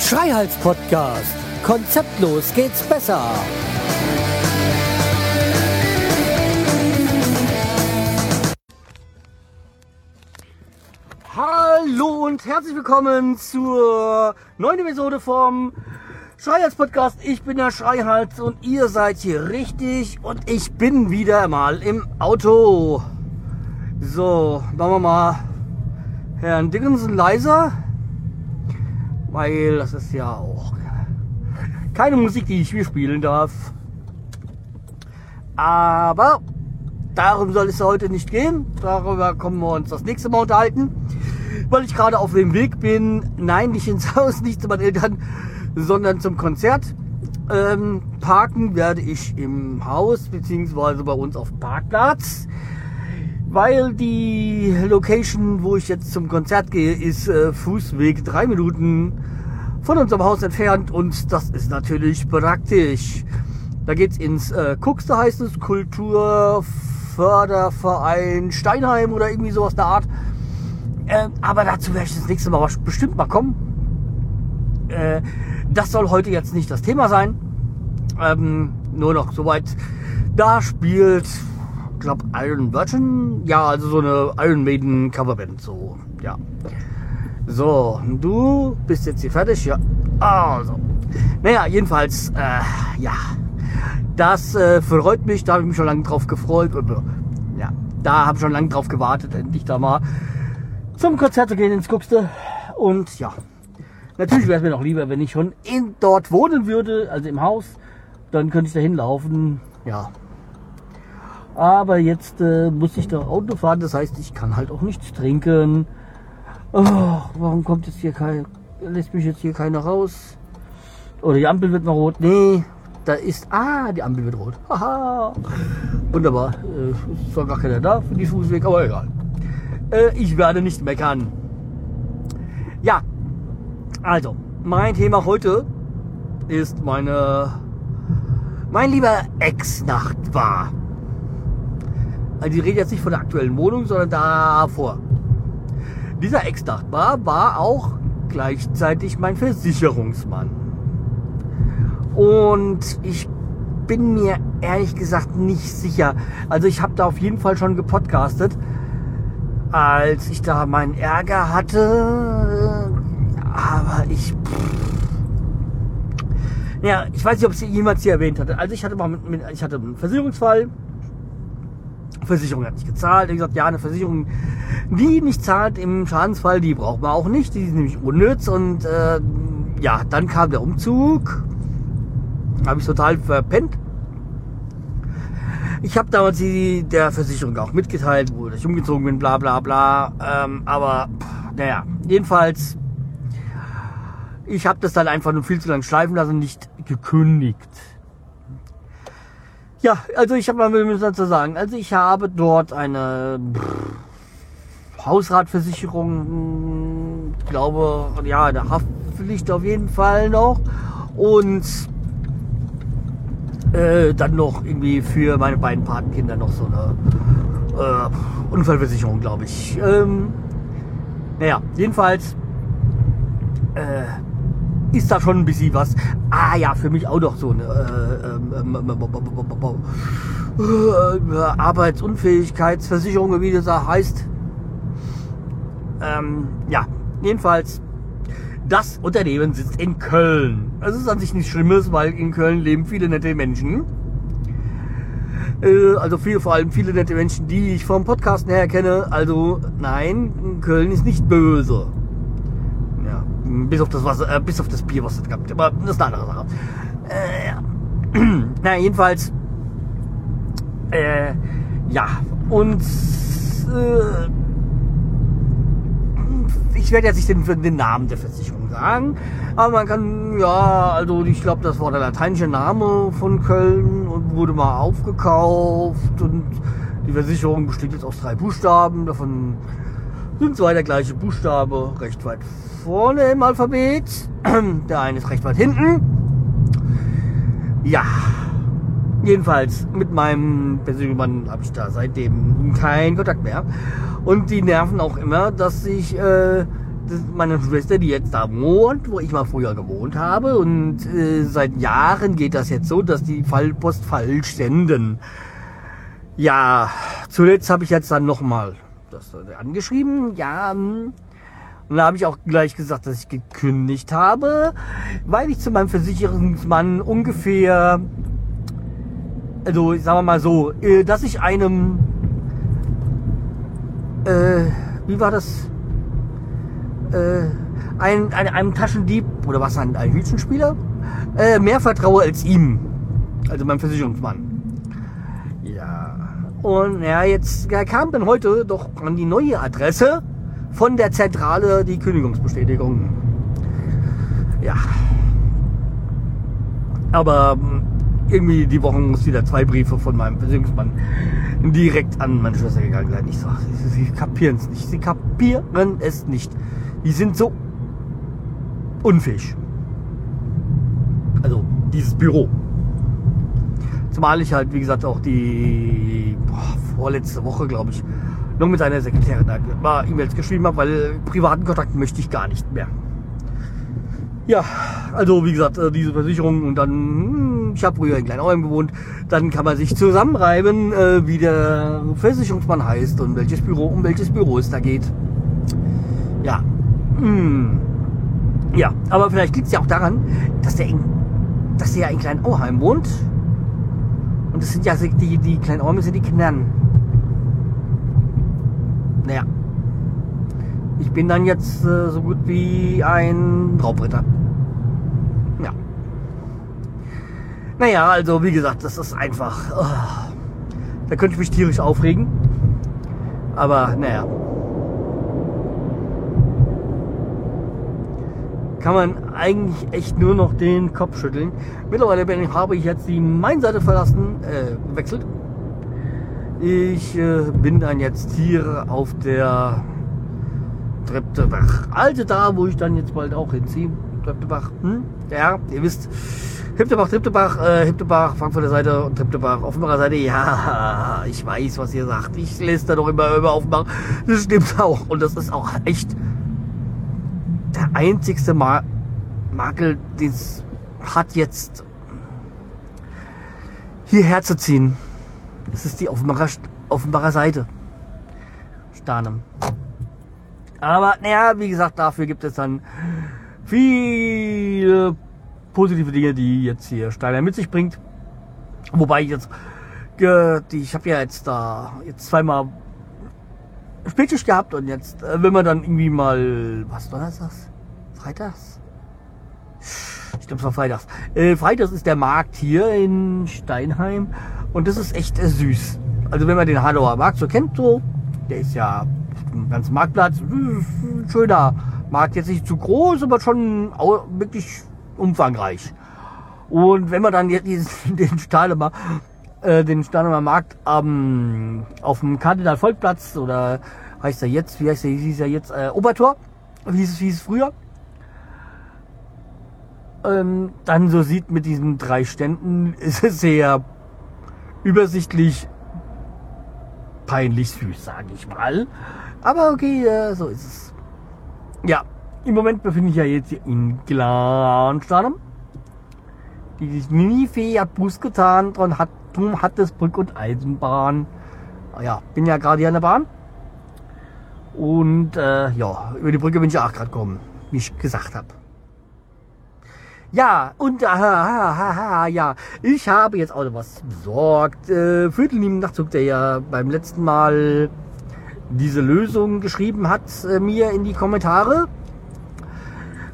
Schreihals Podcast. Konzeptlos geht's besser. Hallo und herzlich willkommen zur neuen Episode vom Schreihals Podcast. Ich bin der Schreihals und ihr seid hier richtig und ich bin wieder mal im Auto. So, machen wir mal Herrn Dickinson leiser, weil das ist ja auch keine Musik, die ich hier spielen darf. Aber darum soll es heute nicht gehen. Darüber kommen wir uns das nächste Mal unterhalten. Weil ich gerade auf dem Weg bin, nein, nicht ins Haus, nicht zu meinen Eltern, sondern zum Konzert. Ähm, parken werde ich im Haus, beziehungsweise bei uns auf Parkplatz. Weil die Location, wo ich jetzt zum Konzert gehe, ist äh, Fußweg drei Minuten von unserem Haus entfernt und das ist natürlich praktisch. Da geht's ins äh, Kuxte heißt es, Kulturförderverein Steinheim oder irgendwie sowas der Art. Äh, aber dazu werde ich das nächste Mal bestimmt mal kommen. Äh, das soll heute jetzt nicht das Thema sein. Ähm, nur noch soweit. Da spielt, ich glaube, Iron Virgin. Ja, also so eine Iron Maiden Coverband. So, ja. So, du bist jetzt hier fertig? Ja. Also. Naja, jedenfalls, äh, ja. Das äh, freut mich, da habe ich mich schon lange drauf gefreut. Ja, da habe ich schon lange drauf gewartet, endlich da mal zum Konzert zu gehen ins Guckste. Und ja, natürlich wäre es mir noch lieber, wenn ich schon in, dort wohnen würde, also im Haus. Dann könnte ich da hinlaufen. Ja. Aber jetzt äh, muss ich da Auto fahren, das heißt, ich kann halt auch nichts trinken. Oh, warum kommt jetzt hier kein, lässt mich jetzt hier keiner raus? Oder die Ampel wird mal rot. Nee, da ist, ah, die Ampel wird rot. Haha. Wunderbar. Äh, ist zwar gar keiner da für die Fußweg, aber egal. Äh, ich werde nicht meckern. Also, mein Thema heute ist meine, mein lieber Ex-Nachbar. Also ich rede jetzt nicht von der aktuellen Wohnung, sondern davor. Dieser Ex-Nachbar war auch gleichzeitig mein Versicherungsmann. Und ich bin mir ehrlich gesagt nicht sicher. Also ich habe da auf jeden Fall schon gepodcastet, als ich da meinen Ärger hatte. Aber ich... Ja, ich weiß nicht, ob es jemals hier erwähnt hatte. Also ich hatte mal mit, mit, ich hatte einen Versicherungsfall. Versicherung hat nicht gezahlt. Ich gesagt, ja, eine Versicherung, die nicht zahlt im Schadensfall, die braucht man auch nicht. Die ist nämlich unnütz. Und äh, ja, dann kam der Umzug. Habe ich total verpennt. Ich habe damals die, der Versicherung auch mitgeteilt, wo ich umgezogen bin, bla bla bla. Ähm, aber pff, naja, jedenfalls, ich habe das dann einfach nur viel zu lange schleifen lassen nicht gekündigt. Ja, also ich habe mal will dazu sagen, also ich habe dort eine Hausratversicherung, glaube, ja, eine Haftpflicht auf jeden Fall noch und äh, dann noch irgendwie für meine beiden Patenkinder noch so eine äh, Unfallversicherung, glaube ich. Ähm, naja, jedenfalls äh, ist da schon ein bisschen was. Ah ja, für mich auch noch so eine äh, ähm, äh, Arbeitsunfähigkeitsversicherung, wie das da heißt. Ähm, ja, jedenfalls das Unternehmen sitzt in Köln. Das ist an sich nichts Schlimmes, weil in Köln leben viele nette Menschen. Äh, also viele, vor allem viele nette Menschen, die ich vom Podcast her kenne. Also nein, Köln ist nicht böse. Bis auf das Wasser, äh, bis auf das Bier, was es gab. Aber das ist eine andere Sache. Äh, ja. Na, jedenfalls. Äh, ja. Und äh, ich werde jetzt nicht den, den Namen der Versicherung sagen, aber man kann, ja, also ich glaube, das war der lateinische Name von Köln und wurde mal aufgekauft und die Versicherung besteht jetzt aus drei Buchstaben, davon sind zwei der gleiche Buchstabe recht weit vorne im Alphabet, der eine ist recht weit hinten. Ja, jedenfalls mit meinem persönlichen Mann habe ich da seitdem keinen Kontakt mehr. Und die nerven auch immer, dass ich äh, meine Schwester, die jetzt da wohnt, wo ich mal früher gewohnt habe, und äh, seit Jahren geht das jetzt so, dass die Fallpost falsch senden. Ja, zuletzt habe ich jetzt dann nochmal das angeschrieben. Ja, hm. und da habe ich auch gleich gesagt, dass ich gekündigt habe, weil ich zu meinem Versicherungsmann ungefähr, also sagen wir mal so, äh, dass ich einem, äh, wie war das? Äh, ein, ein, einem Taschendieb oder was, ein, ein Hütchenspieler, äh, mehr vertraue als ihm, also meinem Versicherungsmann. Und ja, jetzt kam dann heute doch an die neue Adresse von der Zentrale die Kündigungsbestätigung. Ja. Aber irgendwie die Woche muss wieder zwei Briefe von meinem Versicherungsmann direkt an meine Schwester gegangen sein. Ich so, sie, sie kapieren es nicht. Sie kapieren es nicht. Die sind so unfähig. Also dieses Büro. Zumal ich halt, wie gesagt, auch die boah, vorletzte Woche, glaube ich, noch mit seiner Sekretärin da mal E-Mails geschrieben habe, weil privaten Kontakt möchte ich gar nicht mehr. Ja, also wie gesagt, äh, diese Versicherung und dann, hm, ich habe früher in Kleinauheim gewohnt, dann kann man sich zusammenreiben, äh, wie der Versicherungsmann heißt und welches Büro, um welches Büro es da geht. Ja, hm. Ja, aber vielleicht liegt es ja auch daran, dass der, in, dass der in Kleinauheim wohnt. Das sind ja die, die Kleinauheim sind die Knern. Naja. Ich bin dann jetzt äh, so gut wie ein Raubritter. Ja. Naja, also wie gesagt, das ist einfach. Oh, da könnte ich mich tierisch aufregen. Aber naja. Kann man eigentlich echt nur noch den Kopf schütteln. Mittlerweile bin, ich, habe ich jetzt die Main-Seite verlassen, äh, gewechselt. Ich äh, bin dann jetzt hier auf der Treptebach. Alte da, wo ich dann jetzt bald auch hinziehe. Treptebach, hm? Ja, ihr wisst. Hiptebach, Triptebach, äh, Hiptebach, Frankfurter Seite und Triptebach, Offenbarer Seite. Ja, ich weiß, was ihr sagt. Ich lese da doch immer über Offenbach. Das stimmt auch. Und das ist auch echt einzigste Ma Makel, den es hat jetzt hierher zu ziehen. Das ist die Offenbarer, Offenbarer Seite. Starnem. Aber naja, wie gesagt, dafür gibt es dann viele positive Dinge, die jetzt hier Steiner mit sich bringt. Wobei ich jetzt, ich habe ja jetzt da jetzt zweimal Spätschicht gehabt und jetzt, äh, wenn man dann irgendwie mal, was war das? Freitags? Ich glaube, es war Freitags. Äh, Freitags ist der Markt hier in Steinheim und das ist echt äh, süß. Also wenn man den Hanauer Markt so kennt, so, der ist ja ein ganzer Marktplatz, ein schöner Markt, jetzt nicht zu groß, aber schon wirklich umfangreich. Und wenn man dann jetzt den Stahlemer äh, den Stahlemer Markt ähm, auf dem Kardinal Volkplatz oder heißt er jetzt, wie heißt er, hieß er jetzt, äh, Obertor, wie hieß es, wie hieß es früher, ähm, dann so sieht mit diesen drei Ständen, ist es sehr übersichtlich peinlich süß, sage ich mal. Aber okay, äh, so ist es. Ja, im Moment befinde ich ja jetzt in Glanstadem. Die Mini-Fee hat Bus getan und hat, hat das Brück- und Eisenbahn. Ja, bin ja gerade hier an der Bahn. Und äh, ja, über die Brücke bin ich auch gerade gekommen, wie ich gesagt habe. Ja, und ha, ha, ha, ja, ich habe jetzt auch noch was besorgt äh, für den lieben Nachtzug, der ja beim letzten Mal diese Lösung geschrieben hat, äh, mir in die Kommentare,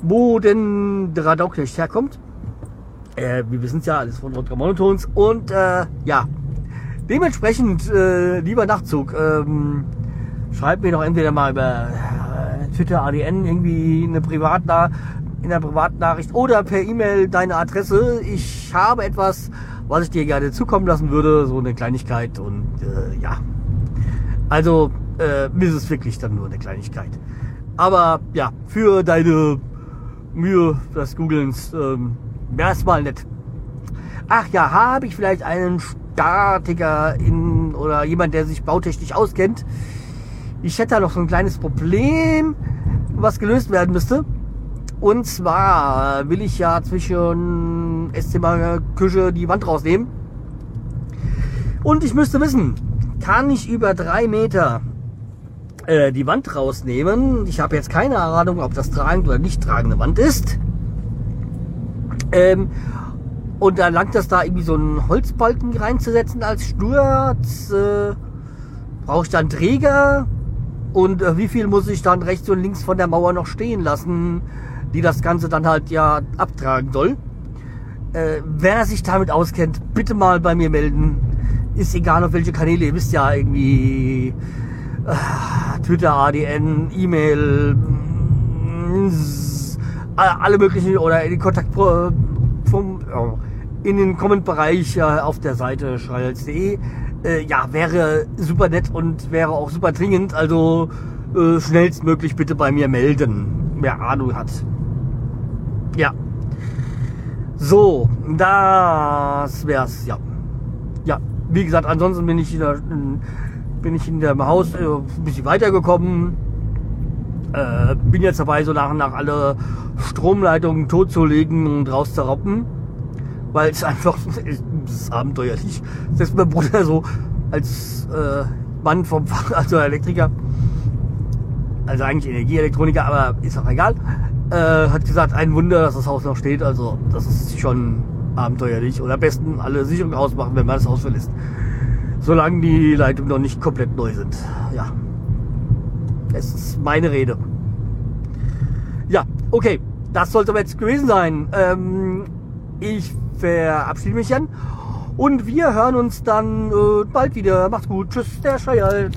wo denn der Radauknecht herkommt. Äh, wir wissen es ja, alles von Rodger Monotons. Und äh, ja, dementsprechend, äh, lieber Nachtzug, ähm, schreibt mir doch entweder mal über äh, Twitter, ADN, irgendwie eine Privatnachricht in der Privatnachricht oder per E-Mail deine Adresse. Ich habe etwas, was ich dir gerne zukommen lassen würde, so eine Kleinigkeit und äh, ja. Also äh, mir ist es wirklich dann nur eine Kleinigkeit. Aber ja, für deine Mühe des Googlens ähm, erstmal nett. ach ja, habe ich vielleicht einen Statiker in, oder jemand, der sich bautechnisch auskennt. Ich hätte da noch so ein kleines Problem, was gelöst werden müsste. Und zwar will ich ja zwischen Esszimmer, Küche die Wand rausnehmen. Und ich müsste wissen, kann ich über drei Meter äh, die Wand rausnehmen? Ich habe jetzt keine Ahnung, ob das tragend oder nicht tragende Wand ist. Ähm, und dann langt das da irgendwie so einen Holzbalken reinzusetzen als Sturz. Äh, Brauche ich dann Träger? Und äh, wie viel muss ich dann rechts und links von der Mauer noch stehen lassen, die das Ganze dann halt ja abtragen soll? Äh, wer sich damit auskennt, bitte mal bei mir melden. Ist egal auf welche Kanäle, ihr wisst ja irgendwie äh, Twitter, ADN, E-Mail, mm, alle möglichen oder in den Kontakt vom, in den Comment-Bereich auf der Seite schreihals.de. Äh, ja, wäre super nett und wäre auch super dringend. Also äh, schnellstmöglich bitte bei mir melden, wer Ahnung hat. Ja. So, das wär's, ja. Ja, wie gesagt, ansonsten bin ich in bin ich in dem Haus äh, ein bisschen weitergekommen. Äh, bin jetzt dabei, so nach und nach alle Stromleitungen totzulegen und rauszuroppen weil es einfach es ist abenteuerlich. Selbst mein Bruder so als äh, Mann vom Fach, also Elektriker, also eigentlich Energieelektroniker, aber ist auch egal, äh, hat gesagt, ein Wunder, dass das Haus noch steht. Also das ist schon abenteuerlich. Und am besten alle Sicherungen ausmachen, wenn man das Haus verlässt. Solange die Leitungen noch nicht komplett neu sind. Ja. Es ist meine Rede. Ja, okay. Das sollte aber jetzt gewesen sein. Ähm, ich verabschiede mich dann. Und wir hören uns dann äh, bald wieder. Macht's gut. Tschüss, der Scheiß.